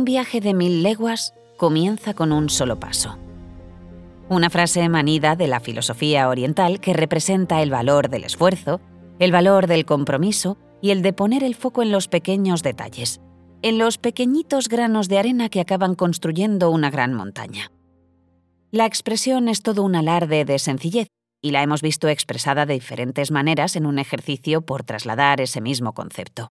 Un viaje de mil leguas comienza con un solo paso. Una frase manida de la filosofía oriental que representa el valor del esfuerzo, el valor del compromiso y el de poner el foco en los pequeños detalles, en los pequeñitos granos de arena que acaban construyendo una gran montaña. La expresión es todo un alarde de sencillez y la hemos visto expresada de diferentes maneras en un ejercicio por trasladar ese mismo concepto.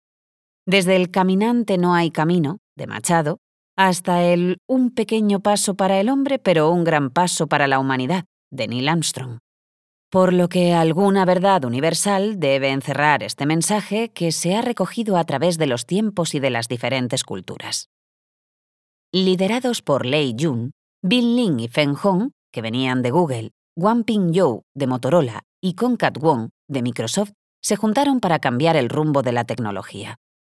Desde el caminante no hay camino, de Machado, hasta el un pequeño paso para el hombre pero un gran paso para la humanidad, de Neil Armstrong. Por lo que alguna verdad universal debe encerrar este mensaje que se ha recogido a través de los tiempos y de las diferentes culturas. Liderados por Lei Jun, Bin Lin y Feng Hong, que venían de Google, Wang Ping Zhou de Motorola y Concat Wong de Microsoft, se juntaron para cambiar el rumbo de la tecnología,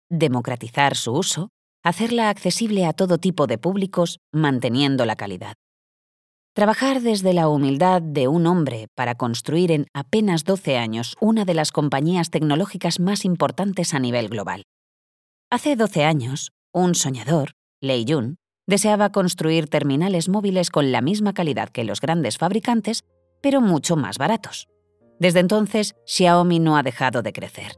democratizar su uso, hacerla accesible a todo tipo de públicos, manteniendo la calidad. Trabajar desde la humildad de un hombre para construir en apenas 12 años una de las compañías tecnológicas más importantes a nivel global. Hace 12 años, un soñador, Lei Jun, deseaba construir terminales móviles con la misma calidad que los grandes fabricantes, pero mucho más baratos. Desde entonces, Xiaomi no ha dejado de crecer,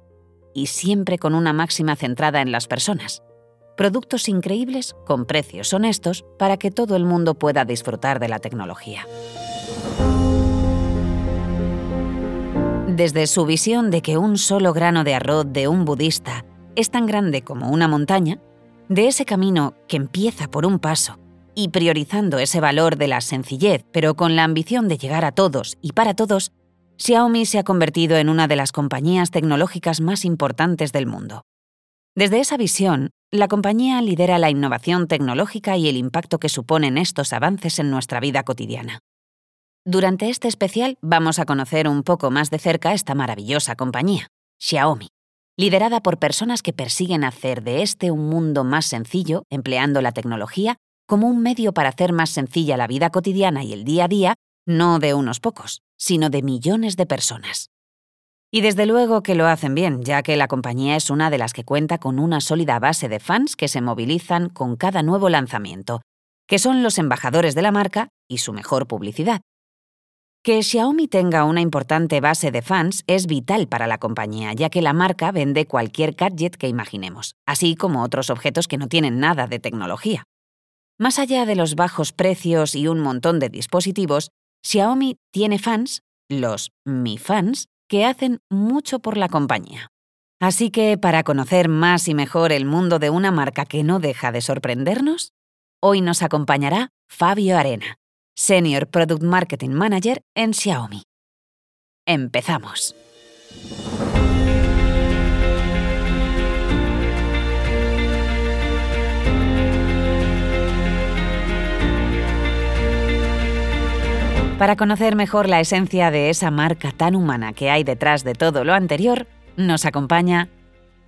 y siempre con una máxima centrada en las personas, productos increíbles con precios honestos para que todo el mundo pueda disfrutar de la tecnología. Desde su visión de que un solo grano de arroz de un budista es tan grande como una montaña, de ese camino que empieza por un paso y priorizando ese valor de la sencillez, pero con la ambición de llegar a todos y para todos, Xiaomi se ha convertido en una de las compañías tecnológicas más importantes del mundo. Desde esa visión, la compañía lidera la innovación tecnológica y el impacto que suponen estos avances en nuestra vida cotidiana. Durante este especial vamos a conocer un poco más de cerca esta maravillosa compañía, Xiaomi, liderada por personas que persiguen hacer de este un mundo más sencillo, empleando la tecnología como un medio para hacer más sencilla la vida cotidiana y el día a día, no de unos pocos, sino de millones de personas. Y desde luego que lo hacen bien, ya que la compañía es una de las que cuenta con una sólida base de fans que se movilizan con cada nuevo lanzamiento, que son los embajadores de la marca y su mejor publicidad. Que Xiaomi tenga una importante base de fans es vital para la compañía, ya que la marca vende cualquier gadget que imaginemos, así como otros objetos que no tienen nada de tecnología. Más allá de los bajos precios y un montón de dispositivos, Xiaomi tiene fans, los Mi Fans, que hacen mucho por la compañía. Así que para conocer más y mejor el mundo de una marca que no deja de sorprendernos, hoy nos acompañará Fabio Arena, Senior Product Marketing Manager en Xiaomi. Empezamos. Para conocer mejor la esencia de esa marca tan humana que hay detrás de todo lo anterior, nos acompaña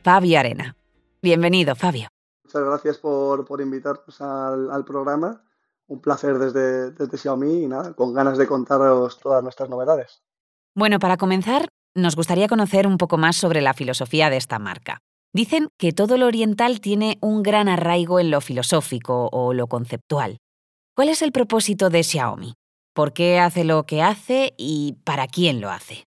Fabio Arena. Bienvenido, Fabio. Muchas gracias por, invitarnos al, programa. Un placer desde, desde Xiaomi y nada, con ganas de contaros todas nuestras novedades. Bueno, para comenzar, nos gustaría conocer un poco más sobre la filosofía de esta marca. Dicen que todo lo oriental tiene un gran arraigo en lo filosófico o lo conceptual. ¿Cuál es el propósito de Xiaomi? Por qué hace lo que hace y para quién lo hace.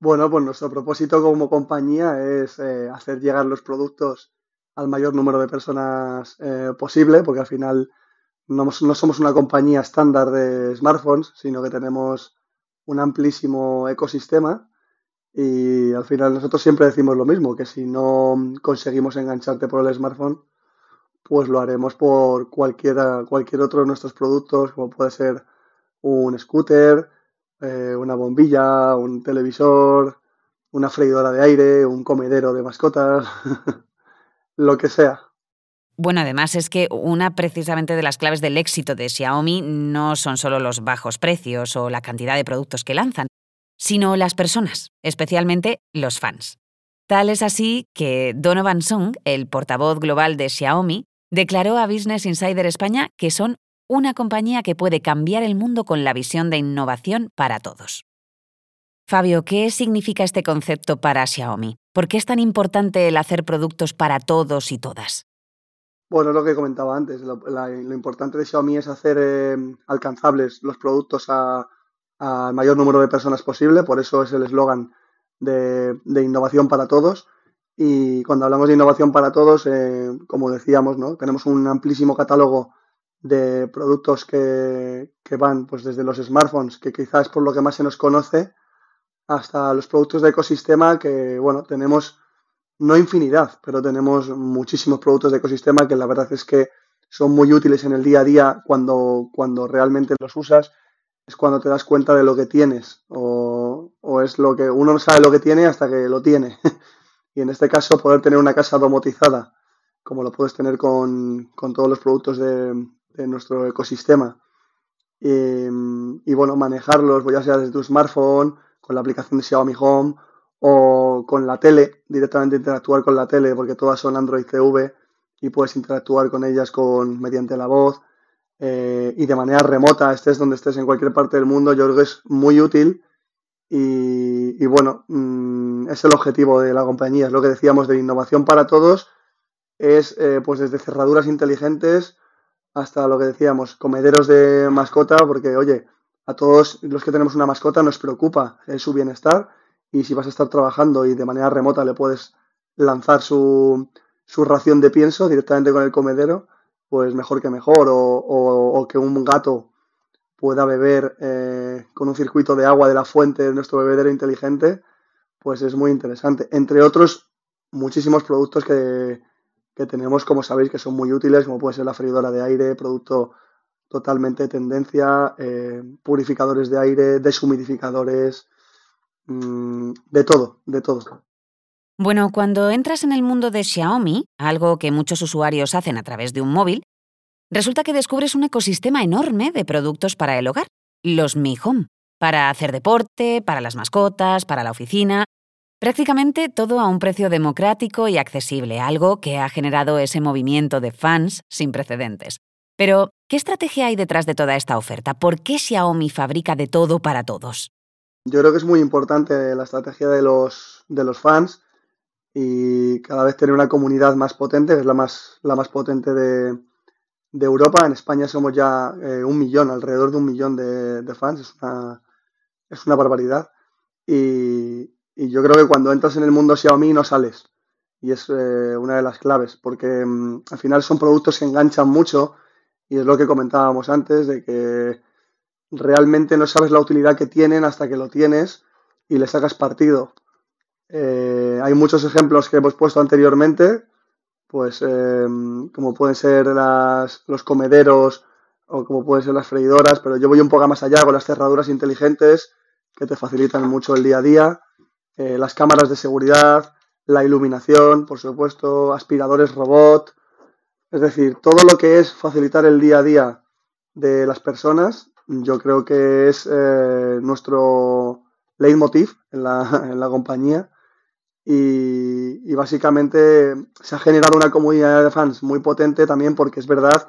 Bueno, pues nuestro propósito como compañía es eh, hacer llegar los productos al mayor número de personas eh, posible, porque al final no, somos una compañía estándar de smartphones, sino que tenemos un amplísimo ecosistema y al final nosotros siempre decimos lo mismo, que si no conseguimos engancharte por el smartphone, pues lo haremos por cualquiera, cualquier otro de nuestros productos, como puede ser un scooter, eh, una bombilla, un televisor, una freidora de aire, un comedero de mascotas, lo que sea. Bueno, además es que una precisamente de las claves del éxito de Xiaomi no son solo los bajos precios o la cantidad de productos que lanzan, sino las personas, especialmente los fans. Tal es así que Donovan Sung, el portavoz global de Xiaomi, declaró a Business Insider España que son una compañía que puede cambiar el mundo con la visión de innovación para todos. Fabio, ¿qué significa este concepto para Xiaomi? ¿Por qué es tan importante el hacer productos para todos y todas? Bueno, es lo que comentaba antes. Lo, importante de Xiaomi es hacer eh, alcanzables los productos al mayor número de personas posible. Por eso es el eslogan de, innovación para todos. Y cuando hablamos de innovación para todos, eh, como decíamos, ¿no? tenemos un amplísimo catálogo de productos que, que, van pues desde los smartphones, que quizás es por lo que más se nos conoce, hasta los productos de ecosistema que, bueno, tenemos no infinidad, pero tenemos muchísimos productos de ecosistema que la verdad es que son muy útiles en el día a día cuando, cuando realmente los usas, es cuando te das cuenta de lo que tienes o, es lo que uno no sabe lo que tiene hasta que lo tiene. y en este caso poder tener una casa domotizada, como lo puedes tener con, todos los productos de, nuestro ecosistema. Y, bueno, manejarlos, ya sea desde tu smartphone, con la aplicación de Xiaomi Home o con la tele, directamente interactuar con la tele, porque todas son Android TV y puedes interactuar con ellas con, mediante la voz eh, y de manera remota, estés donde estés en cualquier parte del mundo, yo creo que es muy útil y, bueno, mm, es el objetivo de la compañía, es lo que decíamos de innovación para todos, es eh, pues desde cerraduras inteligentes hasta lo que decíamos, comederos de mascota, porque oye, a todos los que tenemos una mascota nos preocupa su bienestar y si vas a estar trabajando y de manera remota le puedes lanzar su, su ración de pienso directamente con el comedero, pues mejor que mejor. O, que un gato pueda beber eh, con un circuito de agua de la fuente de nuestro bebedero inteligente, pues es muy interesante. Entre otros, muchísimos productos que, que tenemos, como sabéis, que son muy útiles, como puede ser la freidora de aire, producto totalmente de tendencia, eh, purificadores de aire, deshumidificadores, Mm, de todo, de todo. Bueno, cuando entras en el mundo de Xiaomi, algo que muchos usuarios hacen a través de un móvil, resulta que descubres un ecosistema enorme de productos para el hogar, los Mi Home, para hacer deporte, para las mascotas, para la oficina, prácticamente todo a un precio democrático y accesible, algo que ha generado ese movimiento de fans sin precedentes. Pero, ¿qué estrategia hay detrás de toda esta oferta? ¿Por qué Xiaomi fabrica de todo para todos? Yo creo que es muy importante la estrategia de los, de los fans y cada vez tener una comunidad más potente, que es la más, la más potente de, Europa. En España somos ya eh, un millón, alrededor de un millón de, fans, es una, es una barbaridad. Y, yo creo que cuando entras en el mundo Xiaomi no sales. Y es eh, una de las claves, porque mm, al final son productos que enganchan mucho y es lo que comentábamos antes, de que realmente no sabes la utilidad que tienen hasta que lo tienes y le sacas partido. Eh, hay muchos ejemplos que hemos puesto anteriormente, pues em, como pueden ser los comederos o como pueden ser las freidoras, pero yo voy un poco más allá con las cerraduras inteligentes que te facilitan mucho el día a día, eh, las cámaras de seguridad, la iluminación, por supuesto, aspiradores robot, es decir, todo lo que es facilitar el día a día de las personas yo creo que es eh, nuestro leitmotiv en la, en la compañía. Y, básicamente se ha generado una comunidad de fans muy potente también porque es verdad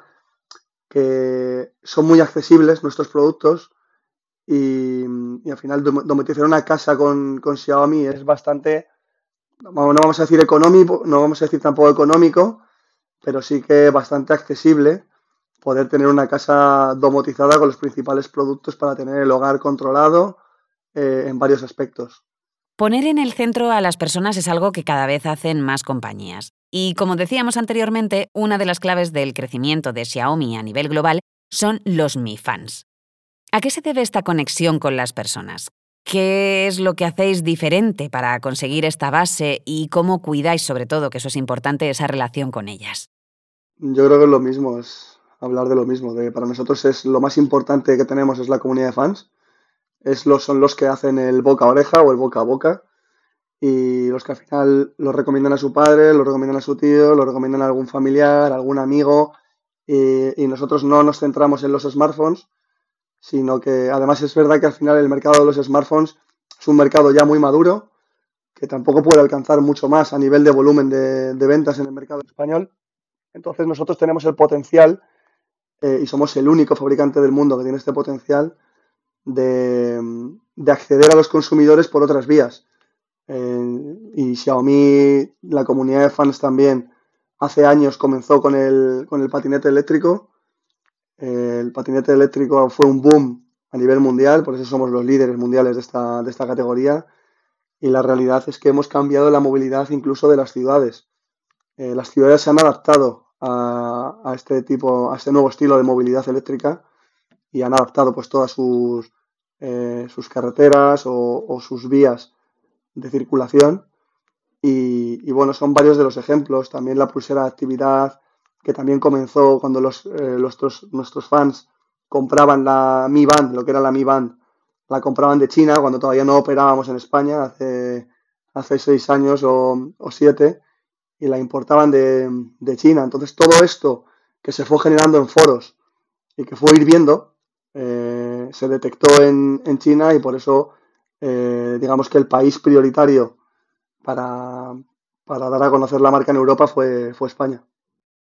que son muy accesibles nuestros productos y, al final domotizar una casa con, con, Xiaomi es bastante, no vamos a decir económico, no vamos a decir tampoco económico, pero sí que bastante accesible poder tener una casa domotizada con los principales productos para tener el hogar controlado eh, en varios aspectos. Poner en el centro a las personas es algo que cada vez hacen más compañías. Y como decíamos anteriormente, una de las claves del crecimiento de Xiaomi a nivel global son los Mi Fans. ¿A qué se debe esta conexión con las personas? ¿Qué es lo que hacéis diferente para conseguir esta base y cómo cuidáis sobre todo, que eso es importante, esa relación con ellas? Yo creo que es lo mismo, es hablar de lo mismo, de para nosotros es lo más importante que tenemos es la comunidad de fans, es los, son los que hacen el boca a oreja o el boca a boca y los que al final lo recomiendan a su padre, lo recomiendan a su tío, lo recomiendan a algún familiar, algún amigo y nosotros no nos centramos en los smartphones, sino que además es verdad que al final el mercado de los smartphones es un mercado ya muy maduro, que tampoco puede alcanzar mucho más a nivel de volumen de, de ventas en el mercado español. Entonces nosotros tenemos el potencial eh, y somos el único fabricante del mundo que tiene este potencial de, acceder a los consumidores por otras vías. Eh, y Xiaomi, la comunidad de fans también, hace años comenzó con el, con el patinete eléctrico. El patinete eléctrico fue un boom a nivel mundial, por eso somos los líderes mundiales de esta, de esta categoría. Y la realidad es que hemos cambiado la movilidad incluso de las ciudades. Eh, las ciudades se han adaptado a, este tipo, a este nuevo estilo de movilidad eléctrica y han adaptado pues todas sus, eh, sus carreteras o, sus vías de circulación. Y, bueno, son varios de los ejemplos. También la pulsera de actividad, que también comenzó cuando los, eh, nuestros fans compraban la Mi Band, lo que era la Mi Band, la compraban de China cuando todavía no operábamos en España, hace, hace seis años o, siete, y la importaban de, China. Entonces todo esto que se fue generando en foros y que fue hirviendo, eh, se detectó en, China y por eso eh, digamos que el país prioritario para, para, dar a conocer la marca en Europa fue, fue España.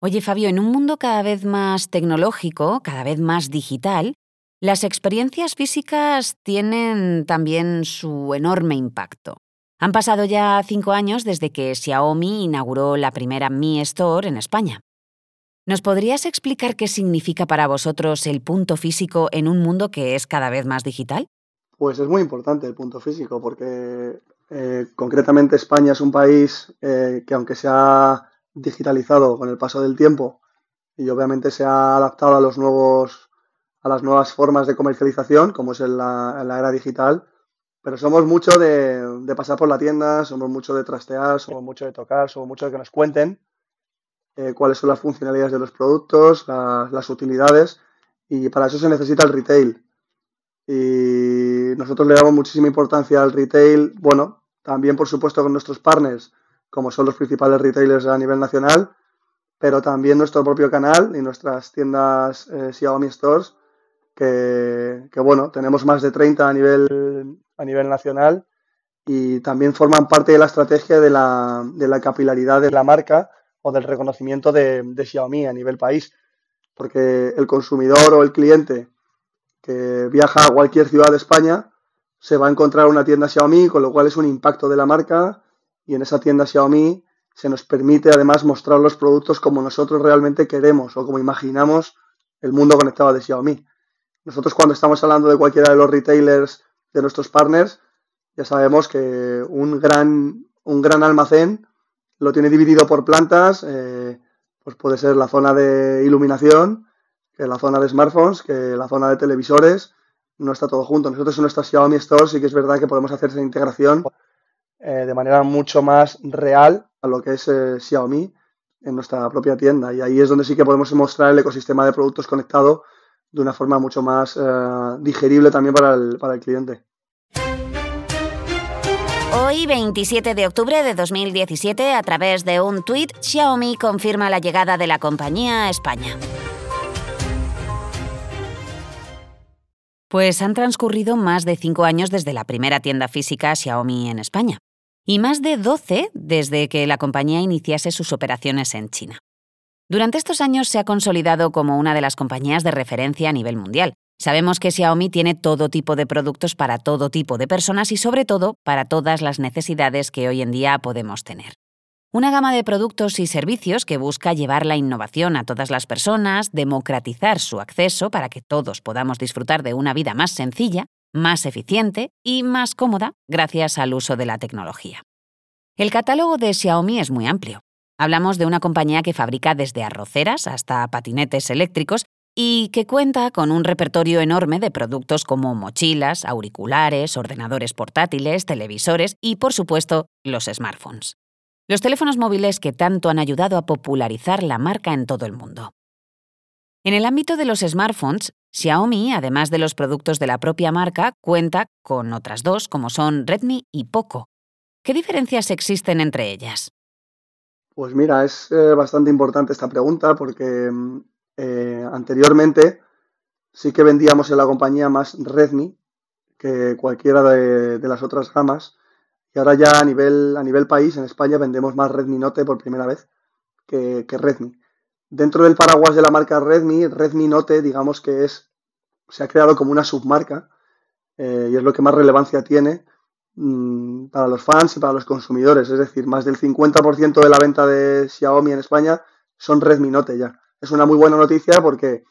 Oye, Fabio, en un mundo cada vez más tecnológico, cada vez más digital, las experiencias físicas tienen también su enorme impacto. Han pasado ya cinco años desde que Xiaomi inauguró la primera Mi Store en España. ¿Nos podrías explicar qué significa para vosotros el punto físico en un mundo que es cada vez más digital? Pues es muy importante el punto físico porque eh, concretamente España es un país eh, que aunque se ha digitalizado con el paso del tiempo y obviamente se ha adaptado a los nuevos a las nuevas formas de comercialización, como es en la, era digital, pero somos mucho de, pasar por la tienda, somos mucho de trastear, somos mucho de tocar, somos mucho de que nos cuenten eh, cuáles son las funcionalidades de los productos, las utilidades, y para eso se necesita el retail. Y nosotros le damos muchísima importancia al retail, bueno, también por supuesto con nuestros partners, como son los principales retailers a nivel nacional, pero también nuestro propio canal y nuestras tiendas eh, Xiaomi Stores, que, bueno, tenemos más de 30 a nivel, a nivel nacional y también forman parte de la estrategia de la, de la capilaridad de la marca o del reconocimiento de, de, Xiaomi a nivel país. Porque el consumidor o el cliente que viaja a cualquier ciudad de España se va a encontrar una tienda Xiaomi, con lo cual es un impacto de la marca y en esa tienda Xiaomi se nos permite además mostrar los productos como nosotros realmente queremos o como imaginamos el mundo conectado de Xiaomi. Nosotros cuando estamos hablando de cualquiera de los retailers de nuestros partners, ya sabemos que un gran, un gran almacén lo tiene dividido por plantas, eh, pues puede ser la zona de iluminación, que la zona de smartphones, que la zona de televisores, no está todo junto. Nosotros en nuestra Xiaomi Store sí que es verdad que podemos hacer esa integración eh, de manera mucho más real a lo que es eh, Xiaomi en nuestra propia tienda. Y ahí es donde sí que podemos mostrar el ecosistema de productos conectado de una forma mucho más eh, digerible también para el, para el cliente. Hoy, 27 de octubre de 2017, a través de un tuit, Xiaomi confirma la llegada de la compañía a España. Pues han transcurrido más de cinco años desde la primera tienda física Xiaomi en España y más de 12 desde que la compañía iniciase sus operaciones en China. Durante estos años se ha consolidado como una de las compañías de referencia a nivel mundial. Sabemos que Xiaomi tiene todo tipo de productos para todo tipo de personas y sobre todo para todas las necesidades que hoy en día podemos tener. Una gama de productos y servicios que busca llevar la innovación a todas las personas, democratizar su acceso para que todos podamos disfrutar de una vida más sencilla, más eficiente y más cómoda gracias al uso de la tecnología. El catálogo de Xiaomi es muy amplio. Hablamos de una compañía que fabrica desde arroceras hasta patinetes eléctricos y que cuenta con un repertorio enorme de productos como mochilas, auriculares, ordenadores portátiles, televisores y, por supuesto, los smartphones los teléfonos móviles que tanto han ayudado a popularizar la marca en todo el mundo. En el ámbito de los smartphones, Xiaomi, además de los productos de la propia marca, cuenta con otras dos como son Redmi y Poco. ¿Qué diferencias existen entre ellas? Pues mira, es eh, bastante importante esta pregunta porque mm, eh, anteriormente sí que vendíamos en la compañía más Redmi que cualquiera de las otras gamas y ahora ya a nivel, a nivel país, en España, vendemos más Redmi Note por primera vez que, Redmi. Dentro del paraguas de la marca Redmi, Redmi Note, digamos que es, se ha creado como una submarca eh, y es lo que más relevancia tiene mm, para los fans y para los consumidores. Es decir, más del 50% de la venta de Xiaomi en España son Redmi Note ya. Es una muy buena noticia porque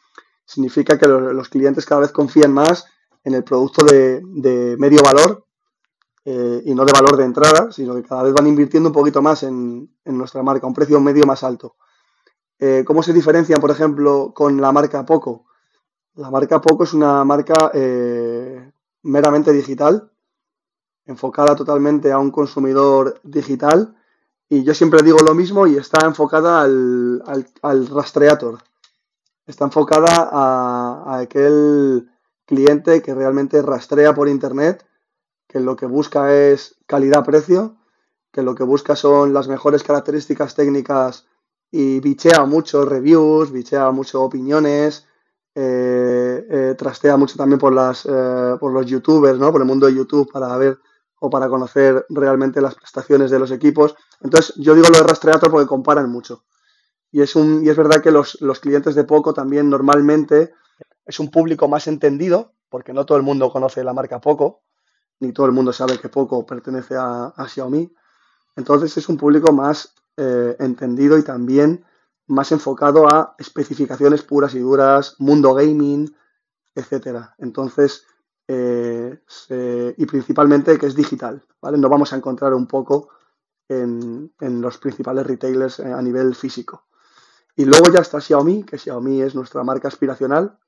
significa que los, clientes cada vez confían más en el producto de, medio valor eh, y no de valor de entrada, sino que cada vez van invirtiendo un poquito más en, nuestra marca, un precio medio más alto. Eh, ¿Cómo se diferencian, por ejemplo, con la marca Poco? La marca Poco es una marca eh, meramente digital, enfocada totalmente a un consumidor digital. Y yo siempre digo lo mismo y está enfocada al, al, rastreator. Está enfocada a, aquel cliente que realmente rastrea por internet, que lo que busca es calidad-precio, que lo que busca son las mejores características técnicas y bichea mucho reviews, bichea mucho opiniones, eh, eh, trastea mucho también por, las, eh, por los youtubers, ¿no? por el mundo de YouTube para ver o para conocer realmente las prestaciones de los equipos. Entonces, yo digo lo de Rastreator porque comparan mucho. Y es, un, y es verdad que los, clientes de Poco también normalmente es un público más entendido, porque no todo el mundo conoce la marca Poco, ni todo el mundo sabe que Poco pertenece a, Xiaomi. Entonces es un público más entendido y también más enfocado a especificaciones puras y duras, mundo gaming, etcétera. Entonces, eh, y principalmente que es digital, ¿vale? Vamos a encontrar un poco en, los principales retailers eh, a nivel físico. Y luego ya está Xiaomi, que Xiaomi es nuestra marca aspiracional,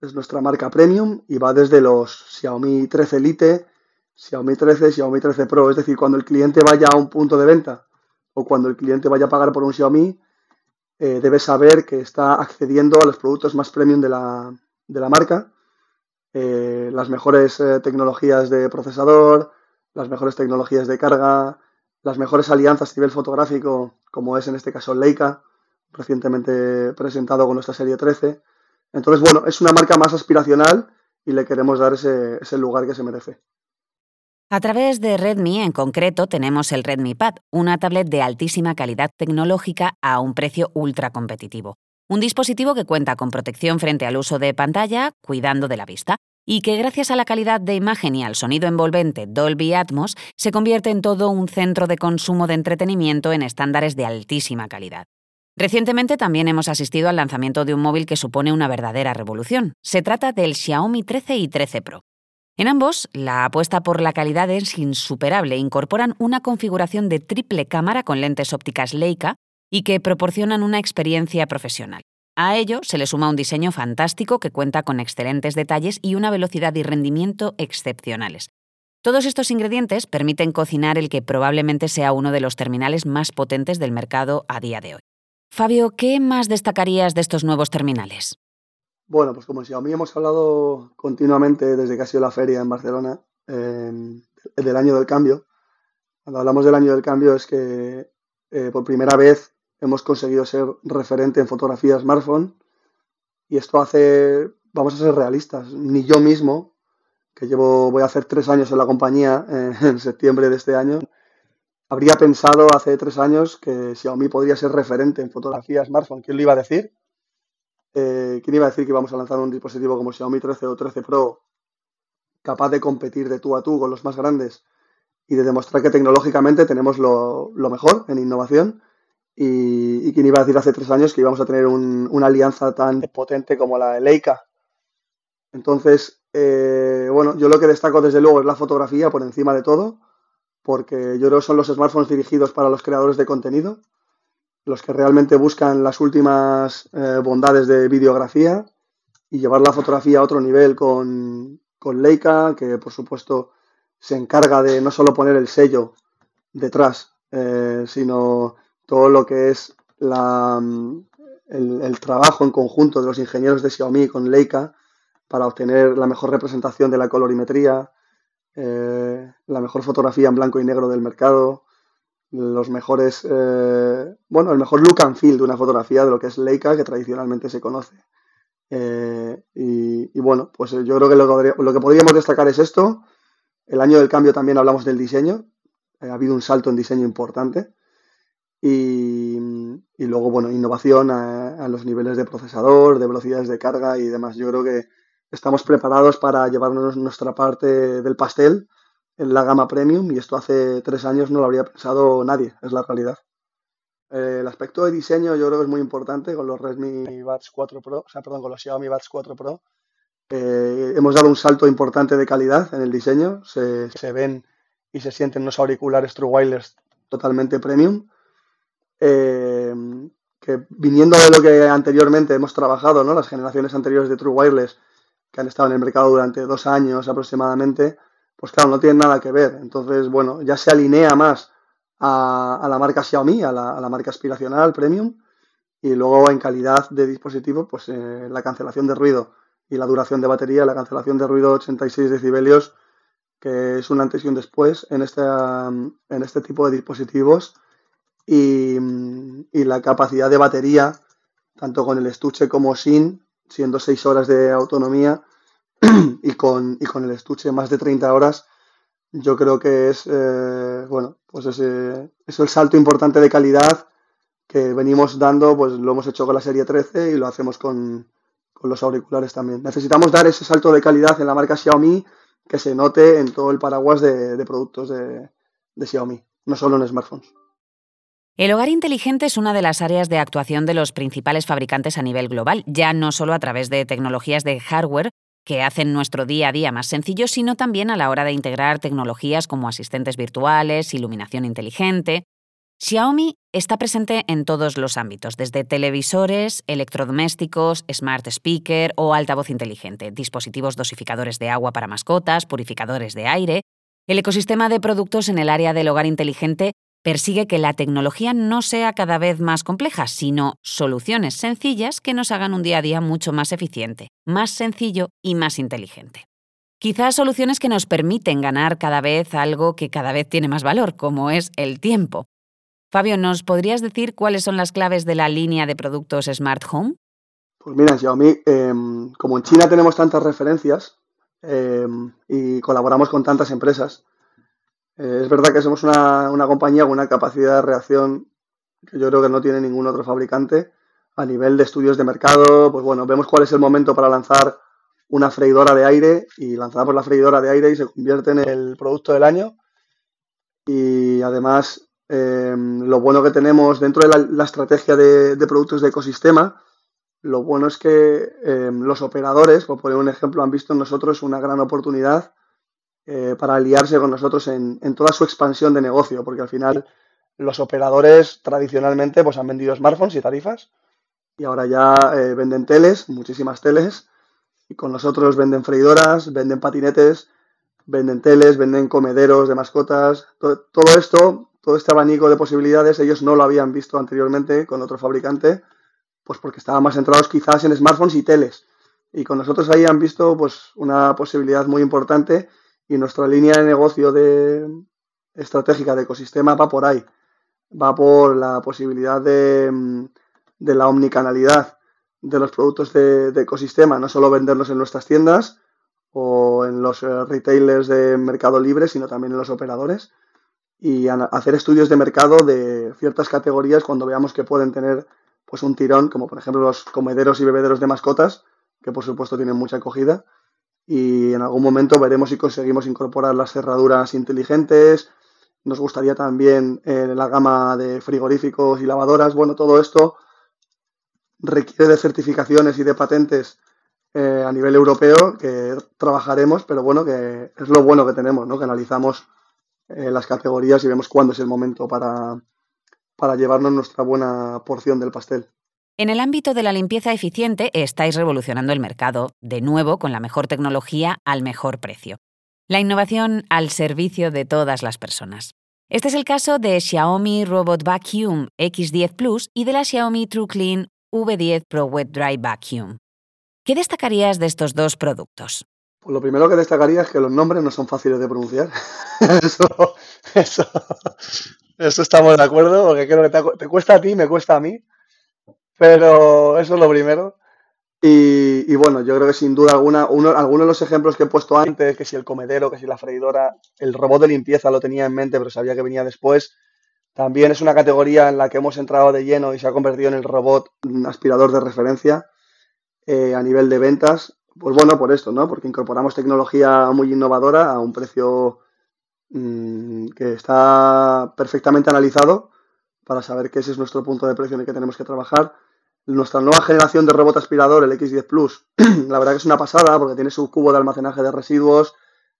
es nuestra marca premium y va desde los Xiaomi 13 Elite, Xiaomi 13, Xiaomi 13 Pro. Es decir, cuando el cliente vaya a un punto de venta o cuando el cliente vaya a pagar por un Xiaomi, eh, debe saber que está accediendo a los productos más premium de la, marca, eh, las mejores eh, tecnologías de procesador, las mejores tecnologías de carga, las mejores alianzas a nivel fotográfico, como es en este caso Leica, recientemente presentado con nuestra serie 13. Entonces, bueno, es una marca más aspiracional y le queremos dar ese lugar que se merece. A través de Redmi en concreto tenemos el Redmi Pad, una tablet de altísima calidad tecnológica a un precio ultra competitivo. Un dispositivo que cuenta con protección frente al uso de pantalla, cuidando de la vista, y que gracias a la calidad de imagen y al sonido envolvente Dolby Atmos se convierte en todo un centro de consumo de entretenimiento en estándares de altísima calidad. Recientemente también hemos asistido al lanzamiento de un móvil que supone una verdadera revolución. Se trata del Xiaomi 13 y 13 Pro. En ambos, la apuesta por la calidad es insuperable. Incorporan una configuración de triple cámara con lentes ópticas Leica y que proporcionan una experiencia profesional. A ello se le suma un diseño fantástico que cuenta con excelentes detalles y una velocidad y rendimiento excepcionales. Todos estos ingredientes permiten cocinar el que probablemente sea uno de los terminales más potentes del mercado a día de hoy. Fabio, ¿qué más destacarías de estos nuevos terminales? Bueno, pues como Xiaomi hemos hablado continuamente desde que ha sido la feria en Barcelona, del año del cambio. Cuando hablamos del año del cambio es que eh, por primera vez hemos conseguido ser referente en fotografía smartphone y esto hace, vamos a ser realistas, ni yo mismo, que llevo, voy a hacer tres años en la compañía eh, en septiembre de este año, habría pensado hace tres años que Xiaomi podría ser referente en fotografía smartphone. ¿Quién lo iba a decir? Eh, ¿Quién iba a decir que íbamos a lanzar un dispositivo como Xiaomi 13 o 13 Pro capaz de competir de tú a tú con los más grandes y de demostrar que tecnológicamente tenemos lo, mejor en innovación? Y, quién iba a decir hace tres años que íbamos a tener una alianza tan potente como la de Leica. Entonces, eh, bueno, yo lo que destaco desde luego es la fotografía por encima de todo, porque yo creo que son los smartphones dirigidos para los creadores de contenido los que realmente buscan las últimas eh, bondades de videografía y llevar la fotografía a otro nivel con, Leica, que por supuesto se encarga de no solo poner el sello detrás, eh, sino todo lo que es la, el, trabajo en conjunto de los ingenieros de Xiaomi con Leica para obtener la mejor representación de la colorimetría, eh, la mejor fotografía en blanco y negro del mercado, los mejores, eh, bueno, el mejor look and feel de una fotografía de lo que es Leica, que tradicionalmente se conoce. Eh, y, bueno, pues yo creo que lo, que podríamos destacar es esto. El año del cambio también hablamos del diseño. ha habido un salto en diseño importante. Y, luego, bueno, innovación a, a, los niveles de procesador, de velocidades de carga y demás. Yo creo que estamos preparados para llevarnos nuestra parte del pastel en la gama premium y esto hace tres años no lo habría pensado nadie, es la realidad. Eh, el aspecto de diseño yo creo que es muy importante con los Redmi Buds 4 Pro, o sea, perdón, con los Xiaomi Buds 4 Pro. Eh, hemos dado un salto importante de calidad en el diseño, se, ven y se sienten unos auriculares True Wireless totalmente premium. Eh, que viniendo de lo que anteriormente hemos trabajado, ¿no? las generaciones anteriores de True Wireless, que han estado en el mercado durante dos años aproximadamente, pues claro, no tienen nada que ver. Entonces, bueno, ya se alinea más a, la marca Xiaomi, a la, marca aspiracional premium, y luego en calidad de dispositivo, pues eh, la cancelación de ruido y la duración de batería, la cancelación de ruido 86 decibelios, que es un antes y un después en este, en este tipo de dispositivos, y la capacidad de batería, tanto con el estuche como sin, siendo 6 horas de autonomía, y con, y con el estuche más de 30 horas, yo creo que es, eh, bueno, pues ese, es el salto importante de calidad que venimos dando, pues lo hemos hecho con la serie 13 y lo hacemos con, con los auriculares también. Necesitamos dar ese salto de calidad en la marca Xiaomi que se note en todo el paraguas de, de productos de, de Xiaomi, no solo en smartphones. El hogar inteligente es una de las áreas de actuación de los principales fabricantes a nivel global, ya no solo a través de tecnologías de hardware, que hacen nuestro día a día más sencillo, sino también a la hora de integrar tecnologías como asistentes virtuales, iluminación inteligente. Xiaomi está presente en todos los ámbitos, desde televisores, electrodomésticos, smart speaker o altavoz inteligente, dispositivos dosificadores de agua para mascotas, purificadores de aire. El ecosistema de productos en el área del hogar inteligente persigue que la tecnología no sea cada vez más compleja, sino soluciones sencillas que nos hagan un día a día mucho más eficiente, más sencillo y más inteligente. Quizás soluciones que nos permiten ganar cada vez algo que cada vez tiene más valor, como es el tiempo. Fabio, ¿nos podrías decir cuáles son las claves de la línea de productos Smart Home? Pues mira, Xiaomi, eh, como en China tenemos tantas referencias eh, y colaboramos con tantas empresas, eh, es verdad que somos una, una, compañía con una capacidad de reacción que yo creo que no tiene ningún otro fabricante. A nivel de estudios de mercado, pues bueno, vemos cuál es el momento para lanzar una freidora de aire y lanzamos la freidora de aire y se convierte en el producto del año. Y además, eh, lo bueno que tenemos dentro de la, estrategia de, de, productos de ecosistema, lo bueno es que eh, los operadores, por poner un ejemplo, han visto en nosotros una gran oportunidad eh, para aliarse con nosotros en, en, toda su expansión de negocio, porque al final los operadores tradicionalmente pues, han vendido smartphones y tarifas y ahora ya eh, venden teles, muchísimas teles, y con nosotros venden freidoras, venden patinetes, venden teles, venden comederos de mascotas, todo, todo esto, todo este abanico de posibilidades, ellos no lo habían visto anteriormente con otro fabricante, pues porque estaban más centrados quizás en smartphones y teles. Y con nosotros ahí han visto pues una posibilidad muy importante y nuestra línea de negocio de estratégica de ecosistema va por ahí. Va por la posibilidad de, de la omnicanalidad de los productos de, de, ecosistema, no solo venderlos en nuestras tiendas o en los eh, retailers de mercado libre, sino también en los operadores y hacer estudios de mercado de ciertas categorías cuando veamos que pueden tener pues un tirón, como por ejemplo los comederos y bebederos de mascotas, que por supuesto tienen mucha acogida, y en algún momento veremos si conseguimos incorporar las cerraduras inteligentes. Nos gustaría también eh, la gama de frigoríficos y lavadoras. Bueno, todo esto requiere de certificaciones y de patentes eh, a nivel europeo que trabajaremos, pero bueno, que es lo bueno que tenemos, ¿no? Que analizamos eh, las categorías y vemos cuándo es el momento para, para llevarnos nuestra buena porción del pastel. En el ámbito de la limpieza eficiente estáis revolucionando el mercado, de nuevo con la mejor tecnología al mejor precio. La innovación al servicio de todas las personas. Este es el caso de Xiaomi Robot Vacuum X10 Plus y de la Xiaomi TrueClean V10 Pro Wet Dry Vacuum. ¿Qué destacarías de estos dos productos? Pues lo primero que destacaría es que los nombres no son fáciles de pronunciar. eso, estamos de acuerdo, porque creo que te, te cuesta a ti, me cuesta a mí. Pero eso es lo primero. Y, bueno, yo creo que sin duda alguna, uno, algunos de los ejemplos que he puesto antes, que si el comedero, que si la freidora, el robot de limpieza lo tenía en mente, pero sabía que venía después. También es una categoría en la que hemos entrado de lleno y se ha convertido en el robot aspirador de referencia eh, a nivel de ventas. Pues bueno, por esto, ¿no? Porque incorporamos tecnología muy innovadora a un precio mm, que está perfectamente analizado para saber que ese es nuestro punto de precio en el que tenemos que trabajar. Nuestra nueva generación de robot aspirador, el X10 Plus, la verdad que es una pasada porque tiene su cubo de almacenaje de residuos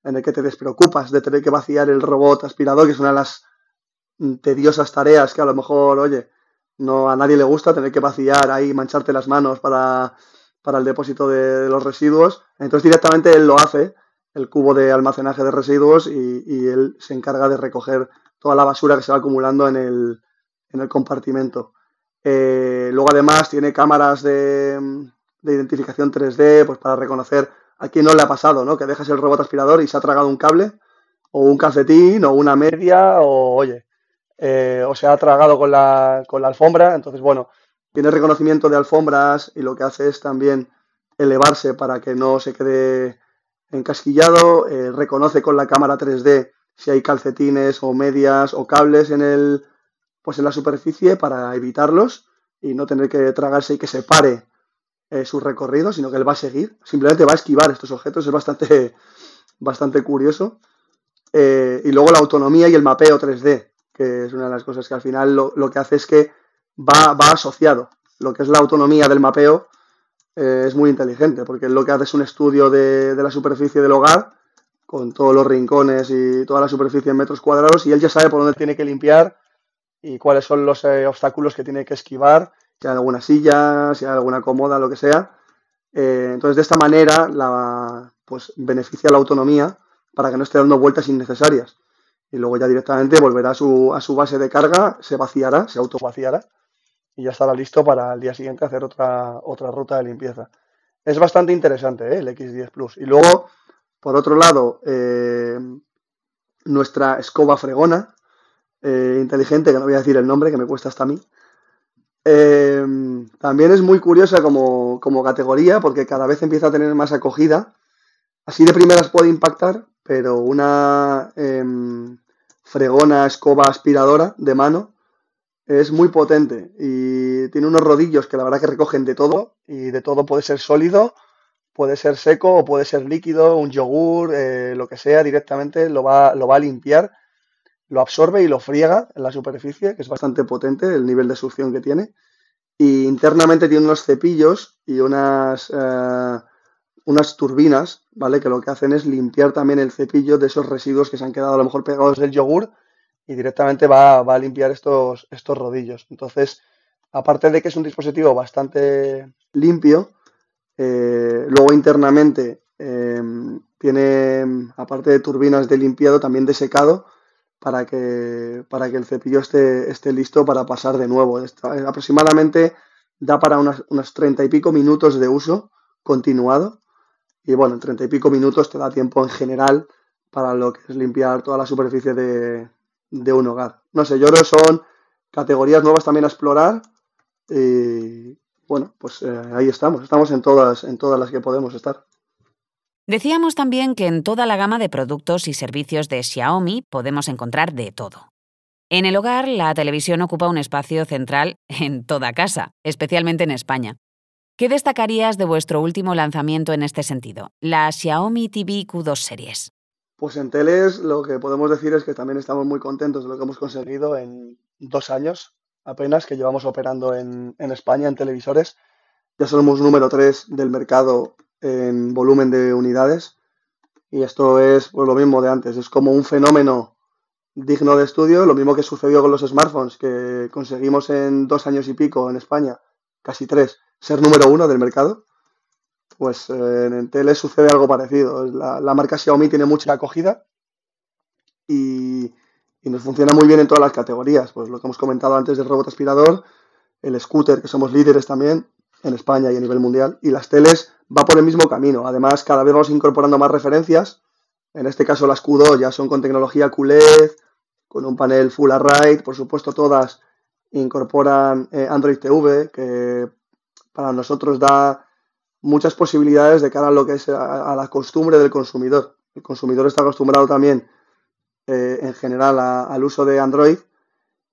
en el que te despreocupas de tener que vaciar el robot aspirador, que es una de las tediosas tareas que a lo mejor, oye, no a nadie le gusta tener que vaciar ahí, mancharte las manos para, el depósito de, los residuos. Entonces directamente él lo hace, el cubo de almacenaje de residuos, y, él se encarga de recoger toda la basura que se va acumulando en el, en el compartimento. Eh, luego además tiene cámaras de, de, identificación 3D pues para reconocer a quién no le ha pasado, ¿no? Que dejas el robot aspirador y se ha tragado un cable o un calcetín o una media o, oye, eh, o se ha tragado con la, con la alfombra. Entonces, bueno, tiene reconocimiento de alfombras y lo que hace es también elevarse para que no se quede encasquillado. Eh, reconoce con la cámara 3D si hay calcetines o medias o cables en el pues en la superficie para evitarlos y no tener que tragarse y que se pare eh, su recorrido, sino que él va a seguir, simplemente va a esquivar estos objetos, es bastante, bastante curioso. y luego la autonomía y el mapeo 3D que es una de las cosas que al final lo, que hace es que va, asociado. Lo que es la autonomía del mapeo eh, es muy inteligente, porque lo que hace es un estudio de, la superficie del hogar, con todos los rincones y toda la superficie en metros cuadrados, y él ya sabe por dónde tiene que limpiar y cuáles son los eh, obstáculos que tiene que esquivar, si hay alguna silla, si hay alguna cómoda, lo que sea. Eh, entonces, de esta manera, la, pues beneficia la autonomía para que no esté dando vueltas innecesarias y luego ya directamente volverá a su, a su base de carga, se vaciará, se autovaciará y ya estará listo para el día siguiente hacer otra, otra ruta de limpieza. Es bastante interesante ¿eh? el X10 Plus. Y luego, por otro lado, nuestra escoba fregona, eh, inteligente, que no voy a decir el nombre, que me cuesta hasta a mí. también es muy curiosa como, como categoría porque cada vez empieza a tener más acogida. Así de primeras puede impactar, pero una em, fregona, escoba, aspiradora de mano es muy potente y tiene unos rodillos que la verdad que recogen de todo y de todo puede ser sólido, puede ser seco o puede ser líquido, un yogur, eh, lo que sea, directamente lo va, lo va a limpiar, lo absorbe y lo friega en la superficie, que es bastante potente el nivel de succión que tiene. Y internamente tiene unos cepillos y unas... Eh, unas turbinas, ¿vale? Que lo que hacen es limpiar también el cepillo de esos residuos que se han quedado a lo mejor pegados del yogur y directamente va, a limpiar estos, estos rodillos. Entonces, aparte de que es un dispositivo bastante limpio, eh, luego internamente em, tiene, aparte de turbinas de limpiado, también de secado para que, para que el cepillo esté, esté listo para pasar de nuevo. aproximadamente da para unos treinta y pico minutos de uso continuado y bueno, en treinta y pico minutos te da tiempo en general para lo que es limpiar toda la superficie de, un hogar. No sé, yo creo que son categorías nuevas también a explorar y bueno, pues eh, ahí estamos, estamos en todas, en todas las que podemos estar. Decíamos también que en toda la gama de productos y servicios de Xiaomi podemos encontrar de todo. En el hogar, la televisión ocupa un espacio central en toda casa, especialmente en España. ¿Qué destacarías de vuestro último lanzamiento en este sentido, la Xiaomi TV Q2 Series? Pues en teles lo que podemos decir es que también estamos muy contentos de lo que hemos conseguido en dos años apenas que llevamos operando en, España en televisores. Ya somos número 3 del mercado en volumen de unidades y esto es pues, lo mismo de antes, es como un fenómeno digno de estudio, lo mismo que sucedió con los smartphones que conseguimos en dos años y pico en España, casi tres, ser número uno del mercado, pues eh, en tele sucede algo parecido. La, marca Xiaomi tiene mucha acogida y, nos funciona muy bien en todas las categorías. Pues lo que hemos comentado antes del robot aspirador, el scooter, que somos líderes también en España y a nivel mundial, y las teles va por el mismo camino. Además, cada vez vamos incorporando más referencias. En este caso, las Q2 ya son con tecnología QLED, con un panel Full Array, por supuesto, todas incorporan eh, Android TV, que para nosotros da muchas posibilidades de cara a lo que es a, la costumbre del consumidor. El consumidor está acostumbrado también eh, en general al uso de Android,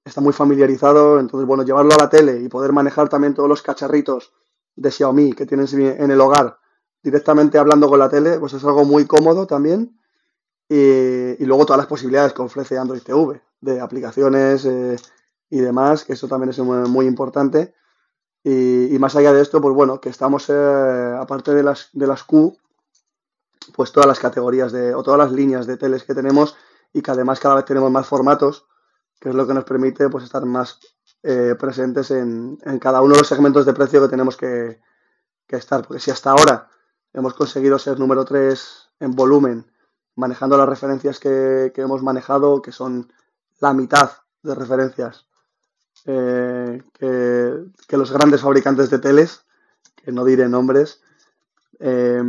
está muy familiarizado, entonces bueno, llevarlo a la tele y poder manejar también todos los cacharritos de Xiaomi que tienes en el hogar directamente hablando con la tele, pues es algo muy cómodo también y, luego todas las posibilidades que ofrece Android TV de aplicaciones eh, y demás, que eso también es muy, importante. Y, más allá de esto, pues bueno, que estamos, eh, aparte de las, de las Q, pues todas las categorías de, o todas las líneas de teles que tenemos y que además cada vez tenemos más formatos, que es lo que nos permite pues estar más eh, presentes en, cada uno de los segmentos de precio que tenemos que, que estar. Porque si hasta ahora hemos conseguido ser número 3 en volumen manejando las referencias que, hemos manejado, que son la mitad de referencias eh, que, los grandes fabricantes de teles, que no diré nombres, eh,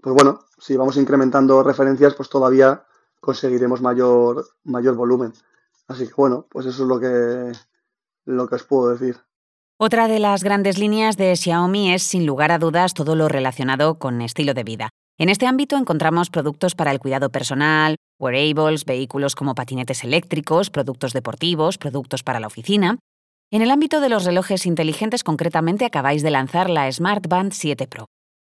pues bueno, si vamos incrementando referencias, pues todavía conseguiremos mayor, mayor volumen. Así que bueno, pues eso es lo que, lo que os puedo decir. Otra de las grandes líneas de Xiaomi es, sin lugar a dudas, todo lo relacionado con estilo de vida. En este ámbito encontramos productos para el cuidado personal, wearables, vehículos como patinetes eléctricos, productos deportivos, productos para la oficina. En el ámbito de los relojes inteligentes, concretamente, acabáis de lanzar la Smart Band 7 Pro.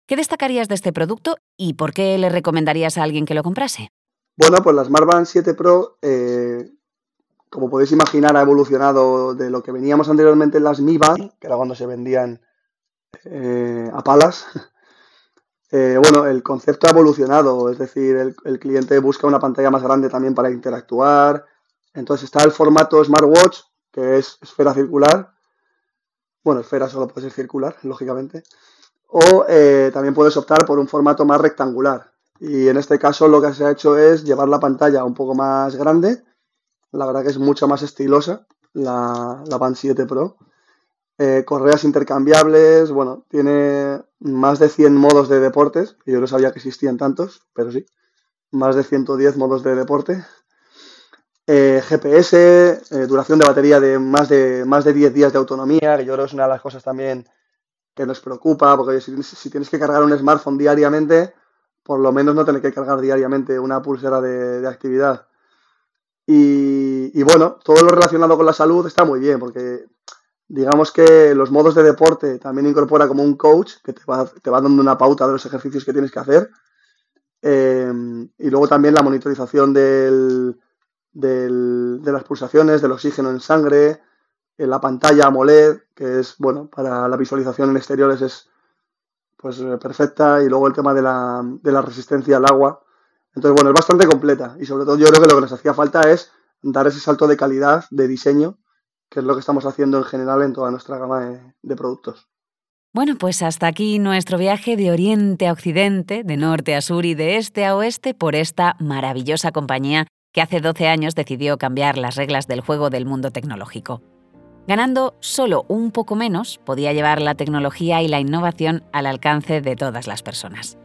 ¿Qué destacarías de este producto y por qué le recomendarías a alguien que lo comprase? Bueno, pues la Smart Band 7 Pro, eh, como podéis imaginar, ha evolucionado de lo que veníamos anteriormente en las Mi Band, que era cuando se vendían eh, a palas, eh, bueno, el concepto ha evolucionado, es decir, el, cliente busca una pantalla más grande también para interactuar. Entonces está el formato smartwatch, que es esfera circular. Bueno, esfera solo puede ser circular, lógicamente. O eh, también puedes optar por un formato más rectangular. Y en este caso lo que se ha hecho es llevar la pantalla un poco más grande. La verdad que es mucho más estilosa la, la Band 7 Pro. Eh, correas intercambiables, bueno, tiene más de 100 modos de deportes, yo no sabía que existían tantos, pero sí, más de 110 modos de deporte. Eh, GPS, eh, duración de batería de más, de más de 10 días de autonomía, que yo creo que es una de las cosas también que nos preocupa, porque si, tienes que cargar un smartphone diariamente, por lo menos no tener que cargar diariamente una pulsera de, actividad. Y, bueno, todo lo relacionado con la salud está muy bien, porque digamos que los modos de deporte también incorpora como un coach que te va, te va dando una pauta de los ejercicios que tienes que hacer. Em, y luego también la monitorización del, del, de las pulsaciones, del oxígeno en sangre, en la pantalla AMOLED, que es, bueno, para la visualización en exteriores es pues eh, perfecta, y luego el tema de la, de la resistencia al agua. Entonces, bueno, es bastante completa y sobre todo yo creo que lo que nos hacía falta es dar ese salto de calidad, de diseño, que es lo que estamos haciendo en general en toda nuestra gama de, productos. Bueno, pues hasta aquí nuestro viaje de oriente a occidente, de norte a sur y de este a oeste por esta maravillosa compañía que hace 12 años decidió cambiar las reglas del juego del mundo tecnológico. Ganando solo un poco menos, podía llevar la tecnología y la innovación al alcance de todas las personas.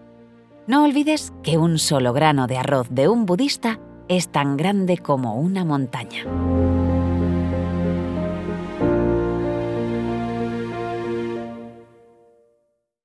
No olvides que un solo grano de arroz de un budista es tan grande como una montaña.